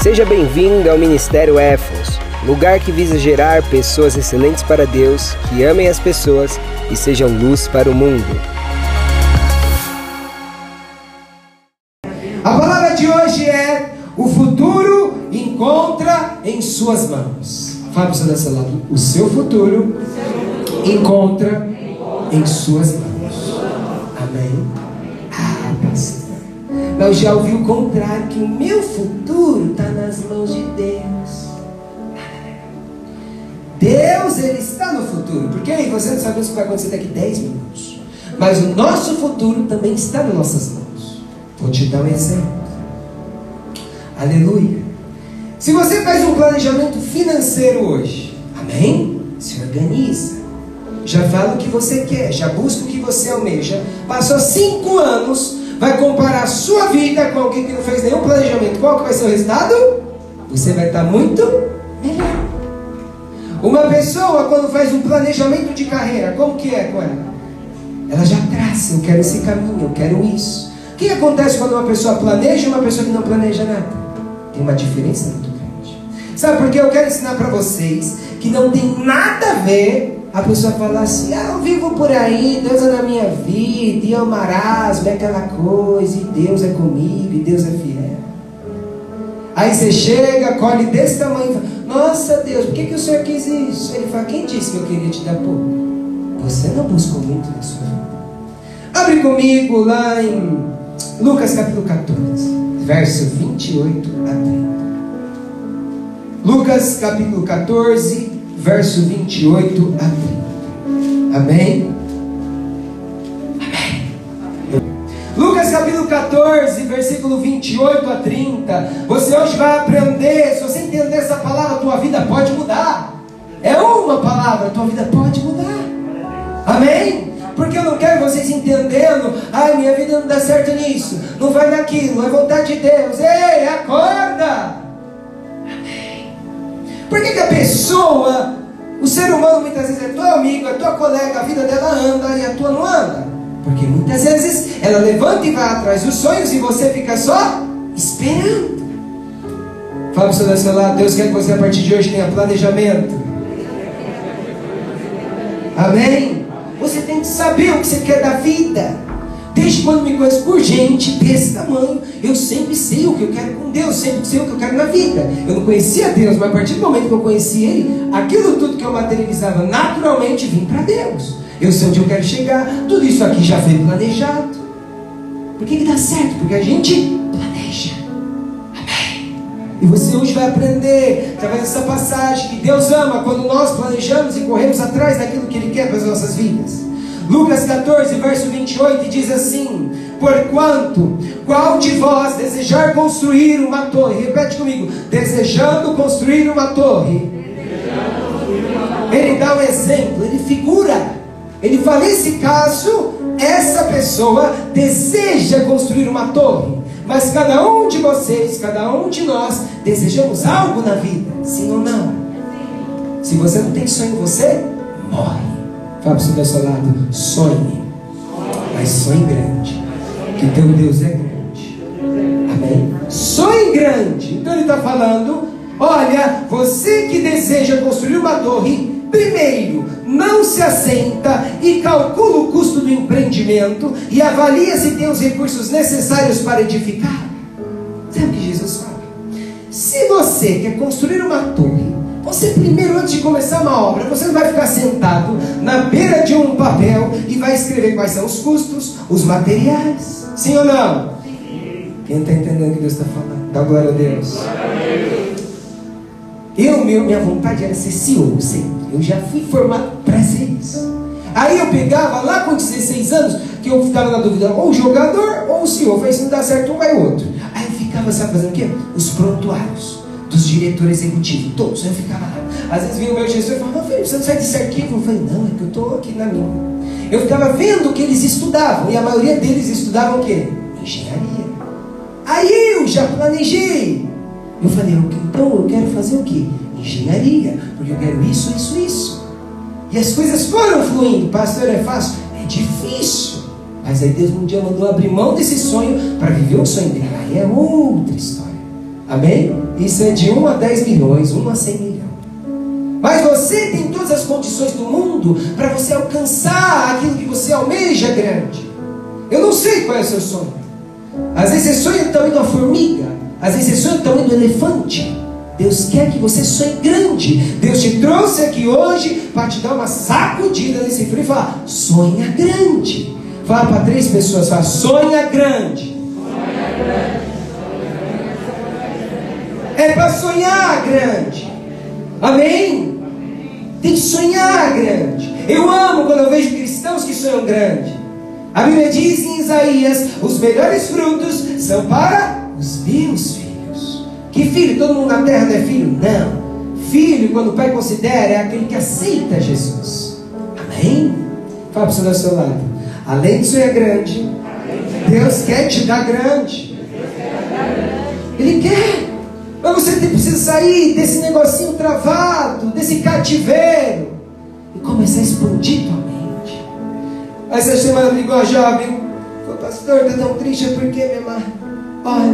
Seja bem-vindo ao Ministério Éfos, lugar que visa gerar pessoas excelentes para Deus, que amem as pessoas e sejam luz para o mundo. A palavra de hoje é: o futuro encontra em suas mãos. Fala para o seu lado, o seu futuro encontra em suas mãos. Mas já ouvi o contrário, que o meu futuro está nas mãos de Deus. Deus, Ele está no futuro. Porque aí você não sabe o que vai acontecer daqui 10 minutos. Mas o nosso futuro também está nas nossas mãos. Vou te dar um exemplo. Aleluia. Se você faz um planejamento financeiro hoje, amém? Se organiza. Já fala o que você quer, já busca o que você almeja. Passou cinco anos, vai comparar a sua vida com alguém que não fez nenhum planejamento. Qual que vai ser o resultado? Você vai estar muito melhor. Uma pessoa, quando faz um planejamento de carreira, como que é com ela? Ela já traça, eu quero esse caminho, eu quero isso. O que acontece quando uma pessoa planeja e uma pessoa que não planeja nada? Tem uma diferença muito grande. Sabe por que eu quero ensinar para vocês que não tem nada a ver a pessoa falar assim, ah, eu vivo por aí, Deus é na minha vida, e o marasmo, é aquela coisa, e Deus é comigo, e Deus é fiel. Aí você chega, colhe desse tamanho e fala, nossa Deus, por que, que o Senhor quis isso? Ele fala, quem disse que eu queria te dar pouco? Você não buscou muito na sua vida. Abre comigo lá em Lucas capítulo 14, verso 28 a 30. Lucas capítulo 14, verso 28 a 30. Amém? Amém. Lucas capítulo 14, versículo 28 a 30. Você hoje vai aprender, se você entender essa palavra, a tua vida pode mudar. É uma palavra, a tua vida pode mudar. Amém? Porque eu não quero vocês entendendo, ai, minha vida não dá certo nisso, não vai naquilo, é vontade de Deus. Ei, acorda! Por que, que a pessoa, o ser humano muitas vezes é teu amigo, é tua colega, a vida dela anda e a tua não anda? Porque muitas vezes ela levanta e vai atrás dos sonhos e você fica só esperando. Fala para o seu lado, Deus quer que você a partir de hoje tenha planejamento. Amém? Você tem que saber o que você quer da vida. Desde quando me conheço por gente desse tamanho, eu sempre sei o que eu quero com Deus, sempre sei o que eu quero na vida. Eu não conhecia Deus, mas a partir do momento que eu conheci Ele, aquilo tudo que eu materializava naturalmente vim para Deus. Eu sei onde eu quero chegar, tudo isso aqui já foi planejado. Por que, que dá certo? Porque a gente planeja. E você hoje vai aprender, através dessa passagem, que Deus ama quando nós planejamos e corremos atrás daquilo que Ele quer para as nossas vidas. Lucas 14, verso 28 diz assim: Porquanto, qual de vós desejar construir uma torre, repete comigo, desejando construir uma torre, ele dá um exemplo, ele figura, ele fala: nesse caso, essa pessoa deseja construir uma torre, mas cada um de vocês, cada um de nós, desejamos algo na vida, sim ou não? Se você não tem sonho, você morre. Fala para o seu lado, sonhe, mas sonhe grande, que teu Deus é grande. Amém? Sonhe grande. Então ele está falando: olha, você que deseja construir uma torre, primeiro, não se assenta e calcula o custo do empreendimento e avalia se tem os recursos necessários para edificar. Sabe o que Jesus fala? Se você quer construir uma torre, você primeiro, antes de começar uma obra, você não vai ficar sentado na beira de um papel e vai escrever quais são os custos, os materiais. Sim ou não? Sim. Quem está entendendo o que Deus está falando? Dá glória a Deus. Eu, meu, minha vontade era ser CEO sempre. Eu já fui formado para ser isso. Aí eu pegava lá com 16 anos, que eu ficava na dúvida, ou jogador ou o CEO. Eu falei, se não dá certo um, vai outro. Aí eu ficava, sabe, fazendo o quê? Os prontuários dos diretores executivos, todos. Eu ficava. Às vezes vinha o meu gestor e falava, Felipe, você não sai desse arquivo? Eu falei, não, é que eu estou aqui na minha. Eu ficava vendo que eles estudavam, e a maioria deles estudavam o quê? Engenharia. Aí eu já planejei. Eu falei, então eu quero fazer o quê? Engenharia, porque eu quero isso, isso, isso. E as coisas foram fluindo. Pastor, é fácil? É difícil. Mas aí Deus um dia mandou abrir mão desse sonho para viver o sonho dele. Aí é outra história. Amém? Isso é de 1 a 10 milhões, 1 a 100 milhões. Mas você tem todas as condições do mundo para você alcançar aquilo que você almeja grande. Eu não sei qual é o seu sonho. Às vezes você sonha do tamanho uma formiga, às vezes você sonha do elefante. Deus quer que você sonhe grande. Deus te trouxe aqui hoje para te dar uma sacudida nesse frio e falar: sonha grande. Fala para três pessoas, fala, sonha grande. Sonha grande. É para sonhar grande. Amém? Tem que sonhar grande. Eu amo quando eu vejo cristãos que sonham grande. A Bíblia diz em Isaías: os melhores frutos são para os meus filhos. Que filho? Todo mundo na terra não é filho? Não. Filho, quando o pai considera, é aquele que aceita Jesus. Amém? Fala para o seu do seu lado. Além de sonhar grande, Deus quer te dar grande. Ele quer. Mas você precisa sair desse negocinho travado, desse cativeiro, e começar a expandir tua mente. Aí essa semana ligou a jovem, falou, pastor, está tão triste, é porque minha mãe, olha,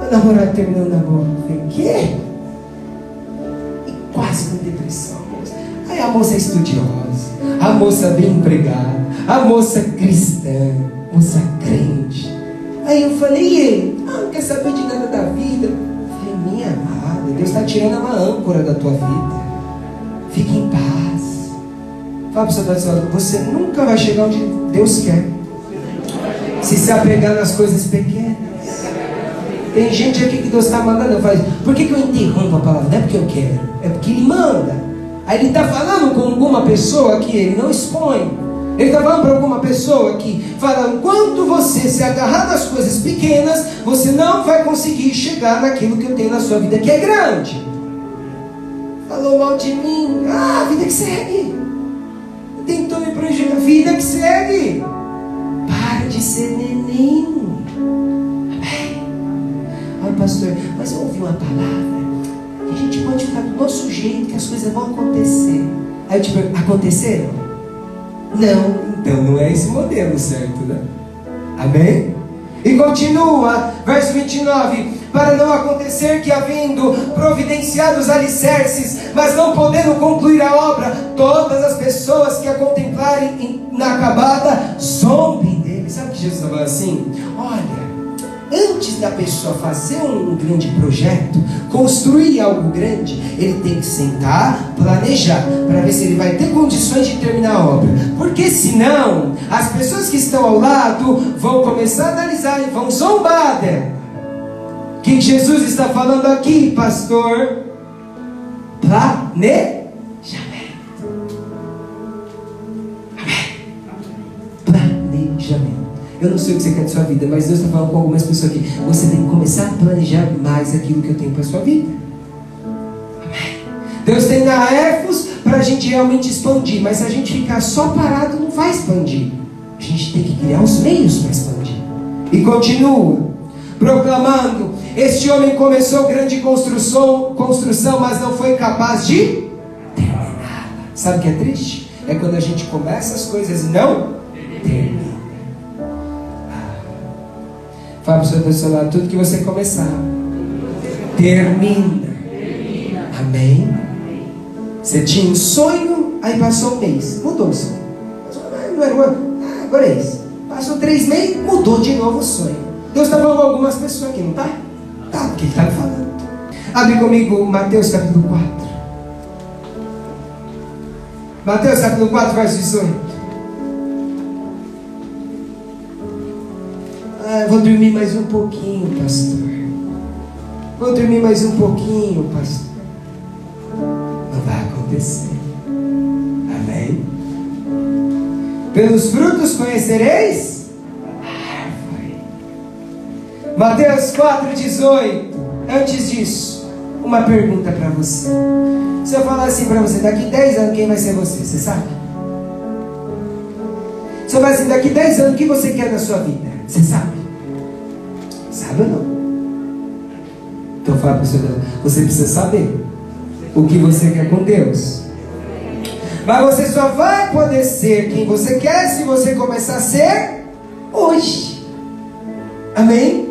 meu namorado terminou o namoro. Falei, quê? E quase com depressão. Aí a moça é estudiosa, a moça bem empregada, a moça cristã, moça crente. Aí eu falei, e ele? Ah, não quer saber de nada da vida. Minha amada, Deus está tirando uma âncora da tua vida. Fique em paz. Fala para o seu você nunca vai chegar onde Deus quer. Se se apegar nas coisas pequenas. Tem gente aqui que Deus está mandando. Falo, por que, que eu interrompo a palavra? Não é porque eu quero, é porque Ele manda. Aí Ele está falando com alguma pessoa que Ele não expõe. Ele está falando para alguma pessoa que fala: enquanto você se agarrar nas coisas pequenas, você não vai conseguir chegar naquilo que eu tenho na sua vida que é grande. Falou mal de mim, ah, vida que segue. Tentou me a vida que segue. Para de ser neném. Olha, pastor, mas eu ouvi uma palavra que a gente pode ficar do nosso jeito, que as coisas vão acontecer. Aí eu te pergunto, aconteceram? Não, então não é esse modelo certo, né? Amém? E continua, verso 29. Para não acontecer que, havendo providenciado os alicerces, mas não podendo concluir a obra, todas as pessoas que a contemplarem inacabada zombem dele. Sabe que Jesus estava assim? Olha, antes da pessoa fazer um grande projeto, construir algo grande, ele tem que sentar, planejar, para ver se ele vai ter condições de terminar a obra. Porque senão, as pessoas que estão ao lado vão começar a analisar e vão zombar dela. O que Jesus está falando aqui, pastor? Planejamento. Eu não sei o que você quer de sua vida, mas Deus está falando com algumas pessoas aqui. Você tem que começar a planejar mais aquilo que eu tenho para sua vida. Amém. Deus tem na EFOS para a gente realmente expandir, mas se a gente ficar só parado, não vai expandir. A gente tem que criar os meios para expandir. E continua proclamando: Este homem começou grande construção, construção, mas não foi capaz de terminar. Sabe o que é triste? É quando a gente começa as coisas e não termina. Fala para o seu lado, tudo que você começar, termina. Amém? Você tinha um sonho, aí passou um mês, mudou o sonho. Não era um ah, agora é isso. Passou três meses, mudou de novo o sonho. Deus está falando com algumas pessoas aqui, não está? Tá, porque Ele está falando. Abre comigo Mateus capítulo 4. Mateus capítulo 4, verso 18. Vou dormir mais um pouquinho, pastor. Vou dormir mais um pouquinho, pastor. Não vai acontecer. Amém? Pelos frutos conhecereis a árvore. Mateus 4,18. Antes disso, uma pergunta para você. Se eu falar assim para você, daqui 10 anos, quem vai ser você? Você sabe? Se eu falar assim, daqui 10 anos, o que você quer na sua vida? Você sabe? Sabe ou não? Então fala para você, você precisa saber o que você quer com Deus. Mas você só vai poder ser quem você quer se você começar a ser hoje. Amém?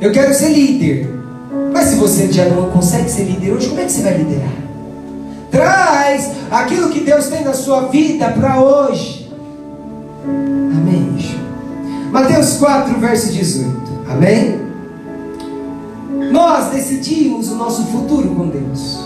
Eu quero ser líder. Mas se você já não consegue ser líder hoje, como é que você vai liderar? Traz aquilo que Deus tem na sua vida para hoje. Amém. Mateus 4, verso 18. Amém? Nós decidimos o nosso futuro com Deus.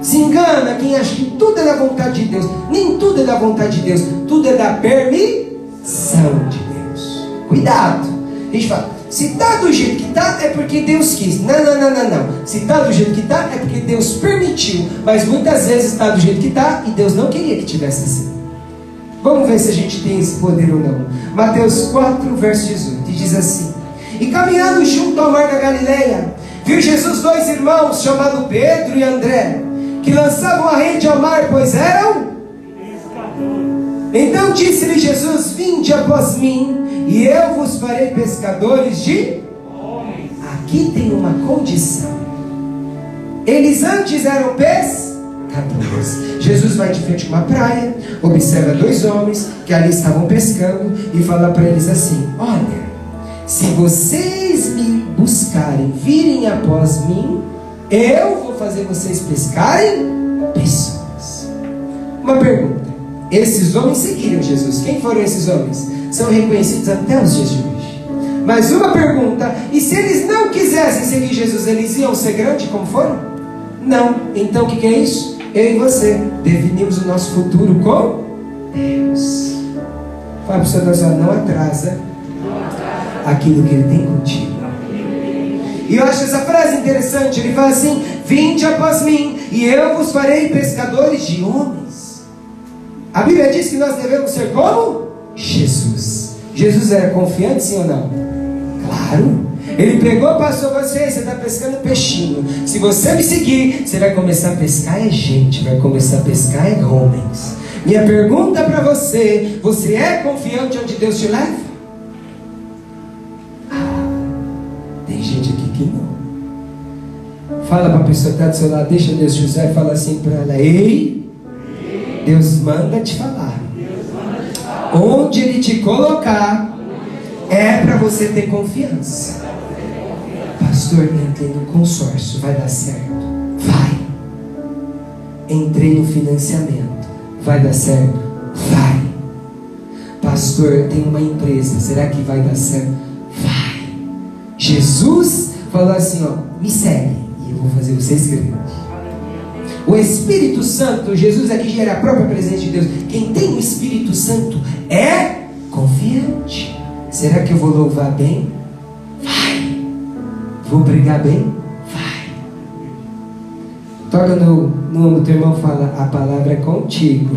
Se engana quem acha que tudo é da vontade de Deus. Nem tudo é da vontade de Deus. Tudo é da permissão de Deus. Cuidado. A gente fala, se está do jeito que está, é porque Deus quis. Não, não, não, não, não. Se está do jeito que está, é porque Deus permitiu. Mas muitas vezes está do jeito que está e Deus não queria que tivesse assim. Vamos ver se a gente tem esse poder ou não. Mateus 4, verso 18. E diz assim: E caminhando junto ao mar da Galileia, viu Jesus dois irmãos, chamados Pedro e André, que lançavam a rede ao mar, pois eram. Então disse-lhe Jesus: Vinde após mim, e eu vos farei pescadores de homens. Aqui tem uma condição. Eles antes eram pescadores. Jesus vai de frente a uma praia, observa dois homens que ali estavam pescando e fala para eles assim: Olha, se vocês me buscarem, virem após mim, eu vou fazer vocês pescarem pessoas. Uma pergunta: esses homens seguiram Jesus. Quem foram esses homens? São reconhecidos até os dias de hoje. Mas uma pergunta: e se eles não quisessem seguir Jesus, eles iam ser grandes como foram? Não. Então o que, que é isso? Eu e você definimos o nosso futuro com Deus. Fala para o seu não atrasa aquilo que Ele tem contigo. E eu acho essa frase interessante. Ele fala assim: Vinde após mim, e eu vos farei pescadores de homens. A Bíblia diz que nós devemos ser como Jesus. Jesus era confiante, sim ou não? Claro. Ele pegou, passou você, você está pescando peixinho. Se você me seguir, você vai começar a pescar é gente, vai começar a pescar é homens. Minha pergunta para você: você é confiante onde Deus te leva? Fala para a pessoa que está do seu lado, deixa Deus te usar e fala assim para ela: Ei, Deus manda te falar. Onde Ele te colocar, é para você ter confiança. Pastor, entrei no consórcio, vai dar certo? Vai. Entrei no financiamento, vai dar certo? Vai. Pastor, tem uma empresa, será que vai dar certo? Vai. Jesus falou assim: ó, me segue eu vou fazer vocês grandes. O Espírito Santo, Jesus aqui gera a própria presença de Deus. Quem tem o Espírito Santo é confiante. Será que eu vou louvar bem? Vai. Vou pregar bem? Vai. Toca no, no ombro do teu irmão fala: A palavra é contigo.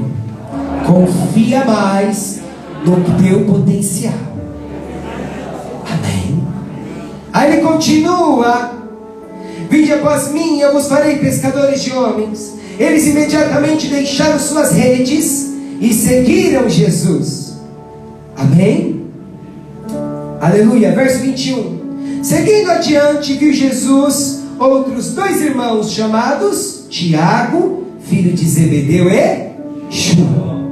Confia mais no teu potencial. Amém. Aí ele continua. Vinde após mim, eu vos farei pescadores de homens. Eles imediatamente deixaram suas redes e seguiram Jesus. Amém? Aleluia. Verso 21. Seguindo adiante, viu Jesus outros dois irmãos chamados Tiago, filho de Zebedeu, e João.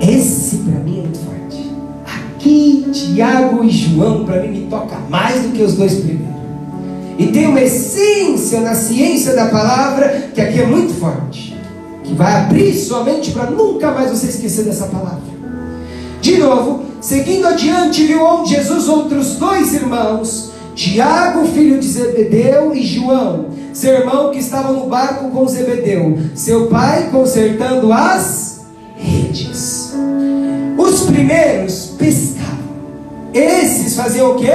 Esse para mim é muito forte. Aqui, Tiago e João, para mim, me toca mais do que os dois primeiros. E tem uma essência na ciência da palavra que aqui é muito forte. Que vai abrir sua mente para nunca mais você esquecer dessa palavra. De novo, seguindo adiante, viu onde Jesus outros dois irmãos, Tiago, filho de Zebedeu, e João, seu irmão que estava no barco com Zebedeu, seu pai consertando as redes. Os primeiros pescavam. Esses faziam o quê?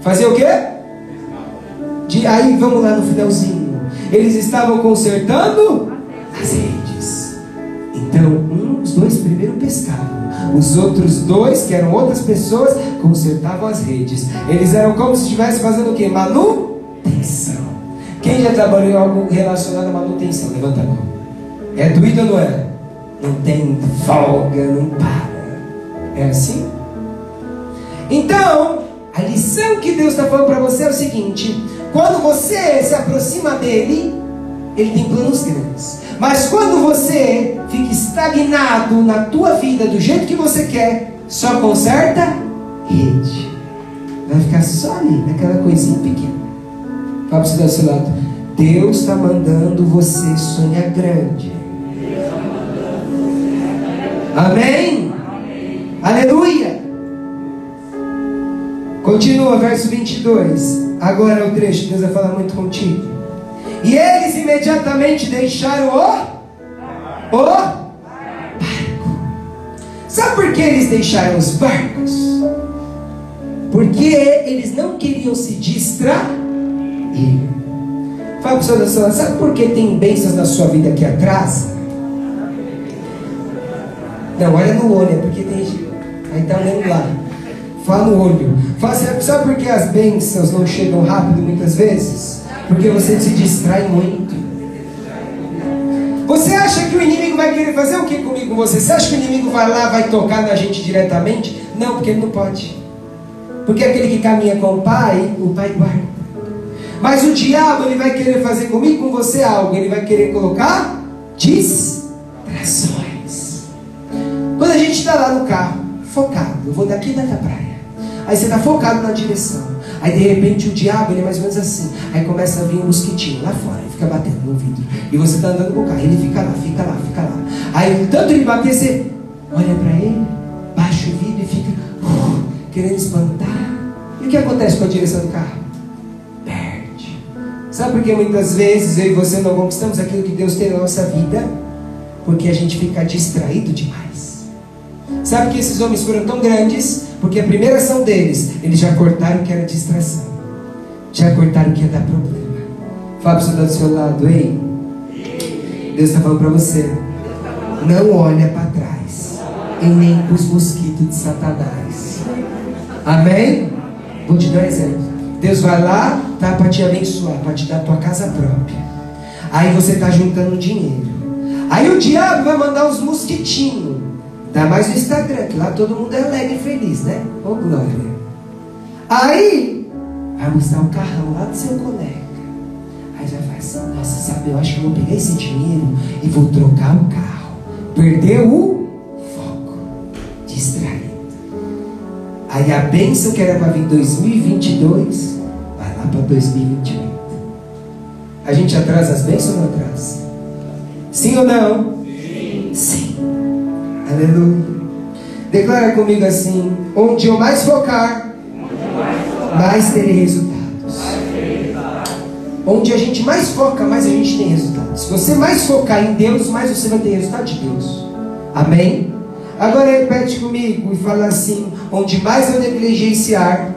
Faziam o quê? De, aí vamos lá no finalzinho. Eles estavam consertando as redes. Então, um, os dois primeiros pescavam. Os outros dois, que eram outras pessoas, consertavam as redes. Eles eram como se estivessem fazendo o quê? Manutenção. Quem já trabalhou em algo relacionado à manutenção? Levanta a mão. É doído ou não é? Não tem folga, não para. É assim? Então, a lição que Deus está falando para você é o seguinte: quando você se aproxima dele, ele tem planos grandes. Mas quando você fica estagnado na tua vida do jeito que você quer, só conserta rede. Vai ficar só ali, naquela coisinha pequena. Fala para você do seu lado. Deus está mandando você sonhar grande. Amém? Amém? Aleluia! Continua, verso 22. Agora é o trecho, Deus vai falar muito contigo. E eles imediatamente deixaram o, o barco. Sabe por que eles deixaram os barcos? Porque eles não queriam se distrair. Fala para o seu sabe por que tem bênçãos na sua vida que atrasa? Não, olha no olho, é porque tem. Aí está olhando lá. Fala no olho. Sabe por que as bênçãos não chegam rápido muitas vezes? Porque você se distrai muito. Você acha que o inimigo vai querer fazer o que comigo com você? Você acha que o inimigo vai lá, vai tocar na gente diretamente? Não, porque ele não pode. Porque aquele que caminha com o pai, o pai guarda. Mas o diabo, ele vai querer fazer comigo, com você algo. Ele vai querer colocar distrações. Quando a gente está lá no carro, focado, eu vou daqui da praia. Aí você está focado na direção. Aí de repente o diabo, ele é mais ou menos assim. Aí começa a vir um mosquitinho lá fora, ele fica batendo no vidro. E você está andando com o carro, ele fica lá, fica lá, fica lá. Aí tanto ele bater, você olha para ele, baixa o vidro e fica uh, querendo espantar. E o que acontece com a direção do carro? Perde. Sabe por que muitas vezes eu e você não conquistamos aquilo que Deus tem na nossa vida? Porque a gente fica distraído demais. Sabe que esses homens foram tão grandes porque a primeira ação deles, eles já cortaram o que era distração. Já cortaram o que ia dar problema. Fala para o do seu lado, ei. Deus está falando para você. Não olha para trás. E nem para os mosquitos de Satanás. Amém? Vou te dar um exemplo. Deus vai lá, tá para te abençoar, para te dar tua casa própria. Aí você está juntando dinheiro. Aí o diabo vai mandar os mosquitinhos Ainda mais no Instagram, que lá todo mundo é alegre e feliz, né? Ô oh, glória. Aí, vai mostrar o carrão lá do seu colega. Aí já faz assim, nossa, sabe, eu acho que eu vou pegar esse dinheiro e vou trocar o carro. Perdeu o foco. Distraído. Aí a bênção que era para vir em 2022, vai lá para 2028. A gente atrasa as bênçãos ou não atrasa? Sim ou não? Aleluia. Declara comigo assim: onde eu mais focar, mais terei resultados. Onde a gente mais foca, mais a gente tem resultados. Se você mais focar em Deus, mais você vai ter resultado de Deus. Amém? Agora repete comigo e fala assim: onde mais eu negligenciar,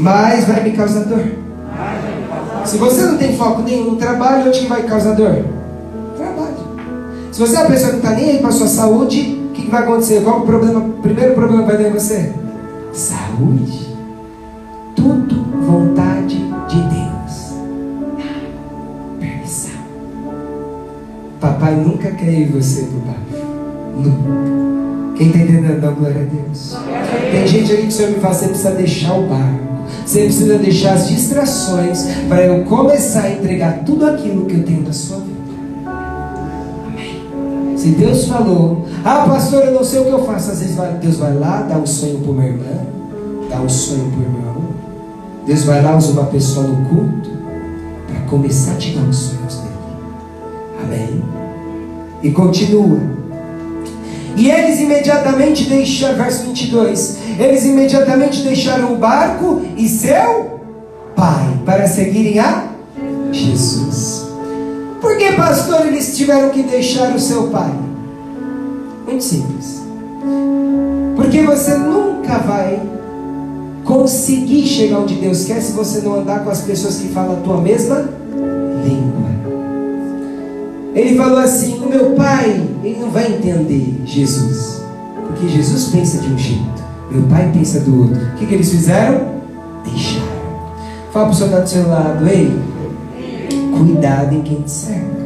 mais vai me causar dor. Se você não tem foco nenhum no trabalho, onde vai causar dor? Você é uma pessoa que não está nem aí para a sua saúde, o que, que, vai acontecer? Qual o problema? Primeiro problema vai dar em você? Saúde. Tudo vontade de Deus. Permissão. Papai nunca quer ir você para baixo. Nunca. Quem está entendendo? Dá glória a Deus. Tem gente aí que o Senhor me fala, você precisa deixar o barco. Você precisa deixar as distrações para eu começar a entregar tudo aquilo que eu tenho da sua vida. Se Deus falou, ah pastor, eu não sei o que eu faço. Às vezes Deus vai lá, dá um sonho para uma irmã, dá um sonho para o irmão. Deus vai lá, usa uma pessoa no culto para começar a tirar os sonhos dele. Amém? E continua. E eles imediatamente deixaram, verso 22, eles imediatamente deixaram o barco e seu pai para seguirem a Jesus. Por que, pastor, eles tiveram que deixar o seu pai? Muito simples. Porque você nunca vai conseguir chegar onde Deus quer se você não andar com as pessoas que falam a tua mesma língua. Ele falou assim: O meu pai, ele não vai entender Jesus. Porque Jesus pensa de um jeito, meu pai pensa do outro. O que, que eles fizeram? Deixaram. Fala para o soldado do seu lado, ei, Cuidado em quem te cerca.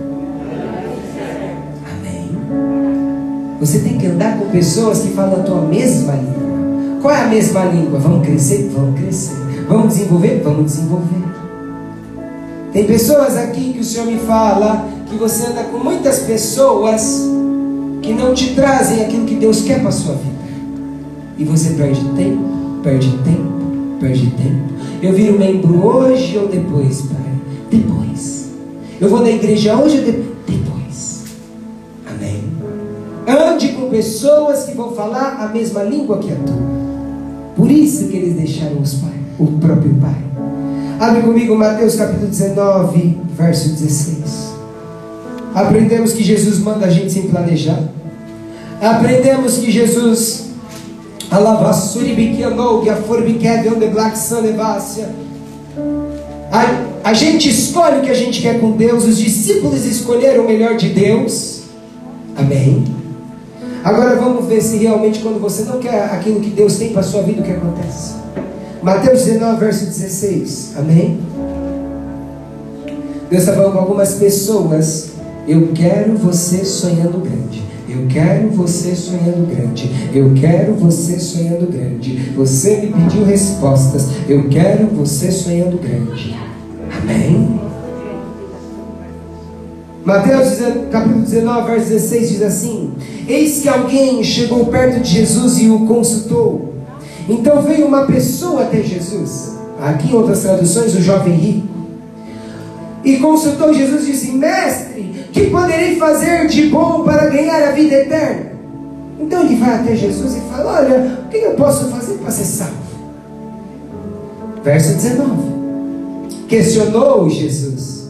Amém. Você tem que andar com pessoas que falam a tua mesma língua. Qual é a mesma língua? Vamos crescer? Vamos crescer. Vamos desenvolver? Vamos desenvolver. Tem pessoas aqui que o Senhor me fala que você anda com muitas pessoas que não te trazem aquilo que Deus quer para a sua vida. E você perde tempo, perde tempo, perde tempo. Eu viro membro hoje ou depois, Pai? Depois. Eu vou na igreja hoje ou de... depois? Amém. Ande com pessoas que vão falar a mesma língua que a tua. Por isso que eles deixaram os pai, o próprio Pai. Abre comigo Mateus capítulo 19, verso 16. Aprendemos que Jesus manda a gente se planejar. Aprendemos que Jesus a, a gente escolhe o que a gente quer com Deus, os discípulos escolheram o melhor de Deus. Amém. Agora vamos ver se realmente quando você não quer aquilo que Deus tem para a sua vida, o que acontece. Mateus 19, verso 16. Amém. Deus está falando com algumas pessoas. Eu quero você sonhando grande. Eu quero você sonhando grande. Eu quero você sonhando grande. Você me pediu respostas. Eu quero você sonhando grande. Amém? Mateus capítulo 19, verso 16 diz assim: Eis que alguém chegou perto de Jesus e o consultou. Então veio uma pessoa até Jesus. Aqui em outras traduções, o jovem rico. E consultou Jesus e disse: Mestre, que poderei fazer de bom para ganhar a vida eterna? Então ele vai até Jesus e fala: Olha, o que eu posso fazer para ser salvo? Verso 19: Questionou Jesus: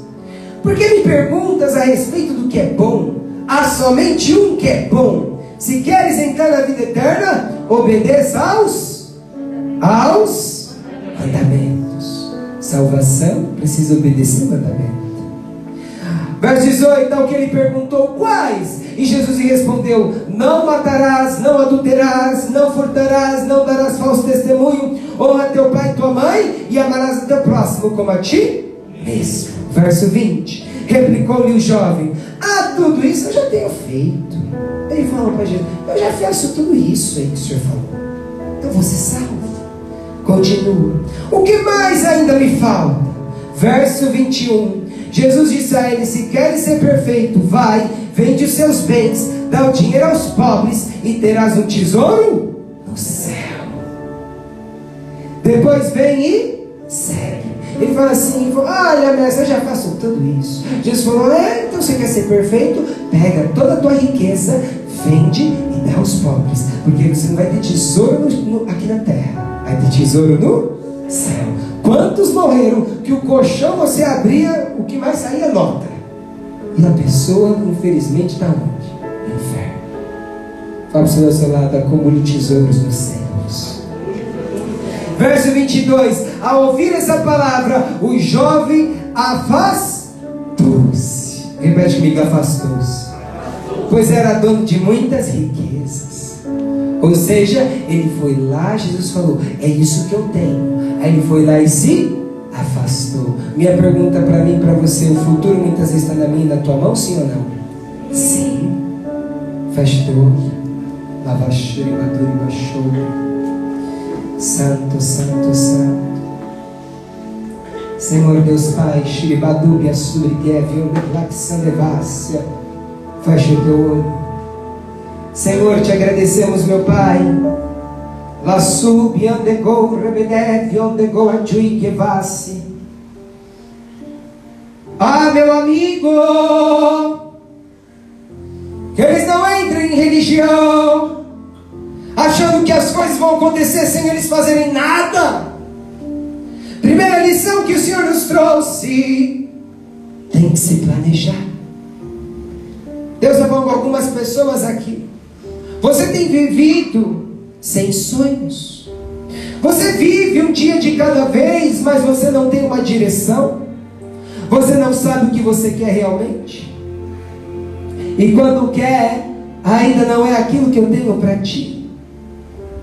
Por que me perguntas a respeito do que é bom? Há somente um que é bom. Se queres entrar na vida eterna, obedeça aos, aos mandamentos. Salvação precisa obedecer mandamentos. Verso 18, então que ele perguntou quais? E Jesus lhe respondeu: Não matarás, não adulterarás, não furtarás, não darás falso testemunho, honra teu pai e tua mãe, e amarás o teu próximo como a ti mesmo. Verso 20: Replicou-lhe o jovem: Ah, tudo isso eu já tenho feito. Ele falou para Jesus: Eu já faço tudo isso aí que o senhor falou. Então você salvo. Continua: O que mais ainda me falta? Verso 21. Jesus disse a ele: Se queres ser perfeito, vai, vende os seus bens, dá o dinheiro aos pobres e terás um tesouro no céu. Depois vem e segue. Ele fala assim: Olha, mestre, eu já faço tudo isso. Jesus falou: É, então você quer ser perfeito? Pega toda a tua riqueza, vende e dá aos pobres, porque você não vai ter tesouro no, no, aqui na terra, vai ter tesouro no céu. Quantos morreram que o colchão você abria, o que mais saía nota? E a pessoa, infelizmente, está onde? No inferno. Fala para o seu lado, acumule tesouros nos céus. Verso 22. Ao ouvir essa palavra, o jovem afastou-se. Repete comigo, afastou-se. Pois era dono de muitas riquezas. Ou seja, ele foi lá, Jesus falou: É isso que eu tenho Aí ele foi lá e se afastou. Minha pergunta para mim para você: o futuro muitas vezes está na minha e na tua mão, sim ou não? Sim. Feche teu olho. Santo, Santo, Santo. Senhor Deus Pai, Shiribadubia Surigevio, Laxandevácia. Feche o teu olho. Senhor, te agradecemos, meu Pai Lassù biandegou rebedé, biandegou adjui que vasse. Ah, meu amigo, que eles não entrem em religião, achando que as coisas vão acontecer sem eles fazerem nada. Primeira lição que o Senhor nos trouxe: tem que se planejar. Deus levou algumas pessoas aqui. Você tem vivido sem sonhos. Você vive um dia de cada vez, mas você não tem uma direção. Você não sabe o que você quer realmente. E quando quer, ainda não é aquilo que eu tenho para ti.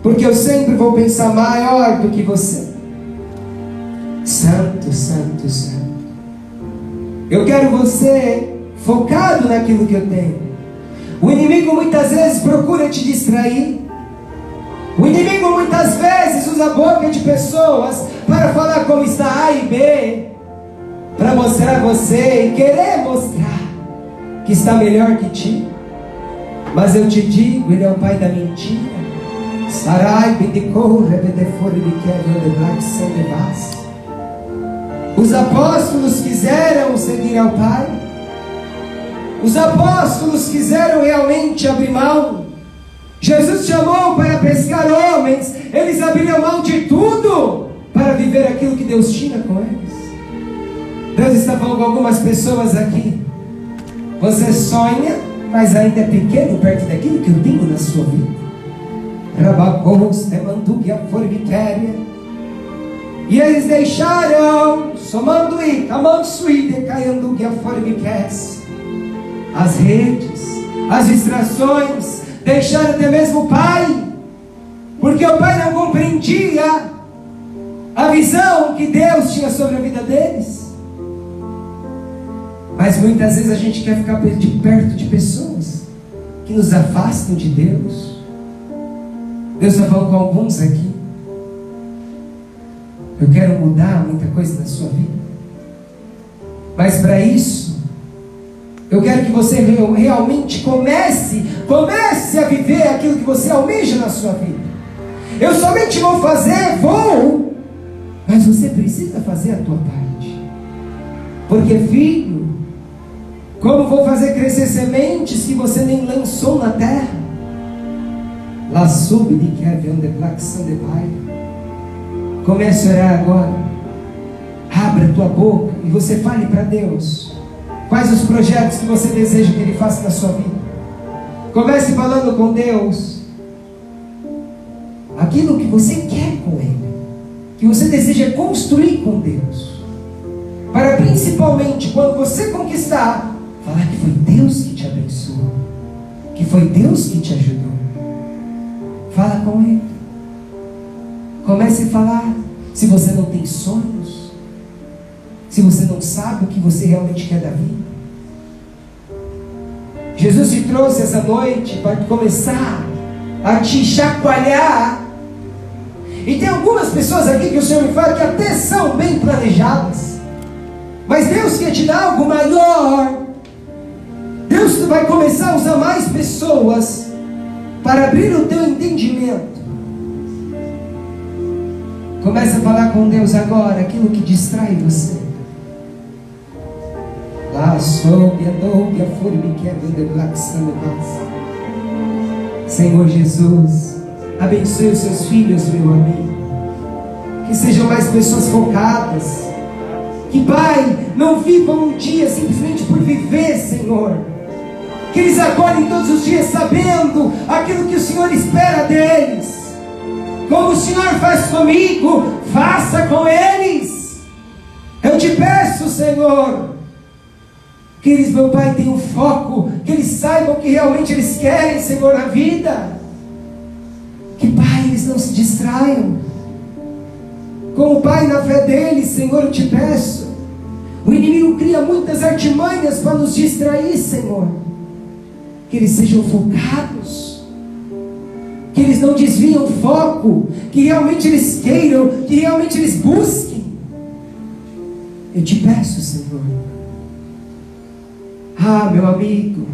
Porque eu sempre vou pensar maior do que você. Santo, santo, santo. Eu quero você focado naquilo que eu tenho. O inimigo muitas vezes procura te distrair. O inimigo muitas vezes usa a boca de pessoas para falar como está A e B, para mostrar você e querer mostrar que está melhor que ti. Mas eu te digo, ele é o pai da mentira. Sarai black sandebas. Os apóstolos quiseram seguir ao Pai. Os apóstolos quiseram realmente abrir mão. Jesus chamou para pescar homens. Eles abriram mão de tudo para viver aquilo que Deus tinha com eles. Deus está falando com algumas pessoas aqui. Você sonha, mas ainda é pequeno perto daquilo que eu tenho na sua vida. Formiquéria. E eles deixaram, somando e camansuide, caiandugia, formiqués. As redes, as distrações, deixaram até mesmo o pai, porque o pai não compreendia a visão que Deus tinha sobre a vida deles. Mas muitas vezes a gente quer ficar de perto de pessoas que nos afastam de Deus. Deus está falando com alguns aqui. Eu quero mudar muita coisa na sua vida. Mas para isso, eu quero que você realmente comece, comece a viver aquilo que você almeja na sua vida. Eu somente vou fazer, vou, mas você precisa fazer a tua parte. Porque filho, como vou fazer crescer sementes que você nem lançou na terra? Lá sub de que de plaxão de pai. Comece a orar agora. Abra a tua boca e você fale para Deus. Quais os projetos que você deseja que Ele faça na sua vida? Comece falando com Deus. Aquilo que você quer com Ele. Que você deseja construir com Deus. Para principalmente quando você conquistar, Falar que foi Deus que te abençoou. Que foi Deus que te ajudou. Fala com Ele. Comece a falar. Se você não tem sonhos, se você não sabe o que você realmente quer da vida. Jesus te trouxe essa noite para começar a te chacoalhar. E tem algumas pessoas aqui que o Senhor me fala que até são bem planejadas. Mas Deus quer te dar algo maior Deus vai começar a usar mais pessoas para abrir o teu entendimento. Comece a falar com Deus agora aquilo que distrai você. Lá soube, adoube, a forma que é Senhor Jesus, abençoe os seus filhos, meu amigo. Que sejam mais pessoas focadas. Que, Pai, não vivam um dia simplesmente por viver, Senhor que eles acordem todos os dias sabendo aquilo que o Senhor espera deles. Como o Senhor faz comigo, faça com eles. Eu te peço, Senhor, que eles, meu Pai, tenham foco, que eles saibam que realmente eles querem, Senhor, na vida. Que, Pai, eles não se distraiam. Como Pai, na fé deles, Senhor, eu te peço. O inimigo cria muitas artimanhas para nos distrair, Senhor que eles sejam focados, que eles não desviam o foco, que realmente eles queiram, que realmente eles busquem. Eu te peço, Senhor. Ah, meu amigo,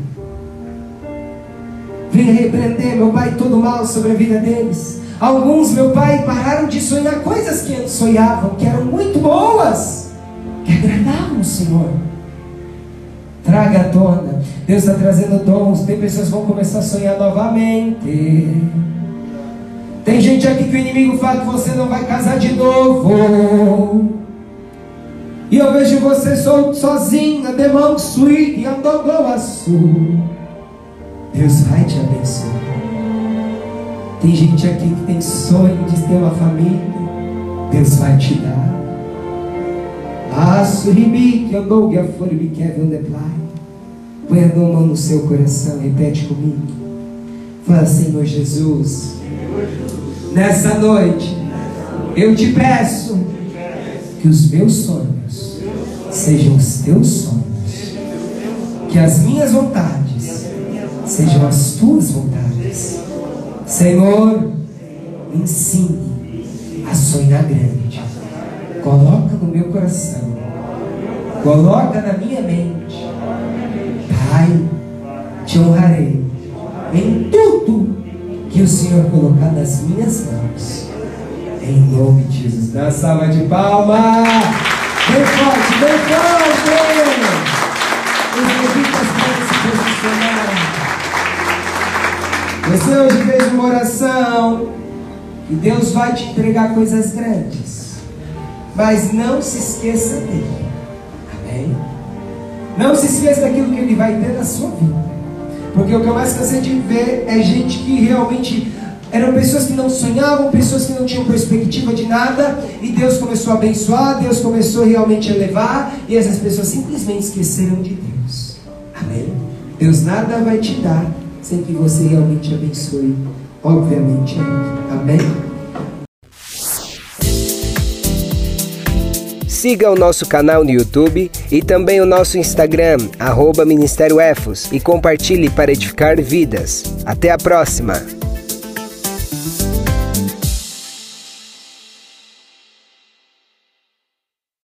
venha repreender, meu Pai, todo mal sobre a vida deles. Alguns, meu Pai, pararam de sonhar coisas que antes sonhavam, que eram muito boas, que agradavam o Senhor. Traga à tona. Deus está trazendo dons. Tem pessoas que vão começar a sonhar novamente. Tem gente aqui que o inimigo fala que você não vai casar de novo. E eu vejo você sozinha, demão sweet, e andogoaçu. Deus vai te abençoar. Tem gente aqui que tem sonho de ter uma família. Deus vai te dar. Assuribi, que andou, que a folha me quer ver Põe a mão no seu coração, repete comigo. Fala, Senhor Jesus, nessa noite, eu te peço que os meus sonhos sejam os teus sonhos, que as minhas vontades sejam as tuas vontades. Senhor, me ensine a sonhar grande. Coloca no meu coração, coloca na minha mente Pai, te honrarei em tudo que o Senhor colocar nas minhas mãos. Em nome de Jesus. Dá uma salva de palmas. Bem forte, bem forte. Os levitas podem se posicionar. Você hoje fez uma oração e Deus vai te entregar coisas grandes. Mas não se esqueça dele. Amém? Não se esqueça daquilo que ele vai ter na sua vida. Porque o que eu mais cansei de ver é gente que realmente eram pessoas que não sonhavam, pessoas que não tinham perspectiva de nada, e Deus começou a abençoar, Deus começou realmente a levar, e essas pessoas simplesmente esqueceram de Deus. Amém? Deus nada vai te dar sem que você realmente abençoe, obviamente. Amém? Siga o nosso canal no YouTube e também o nosso Instagram, arroba Ministério Efos, e compartilhe para edificar vidas. Até a próxima!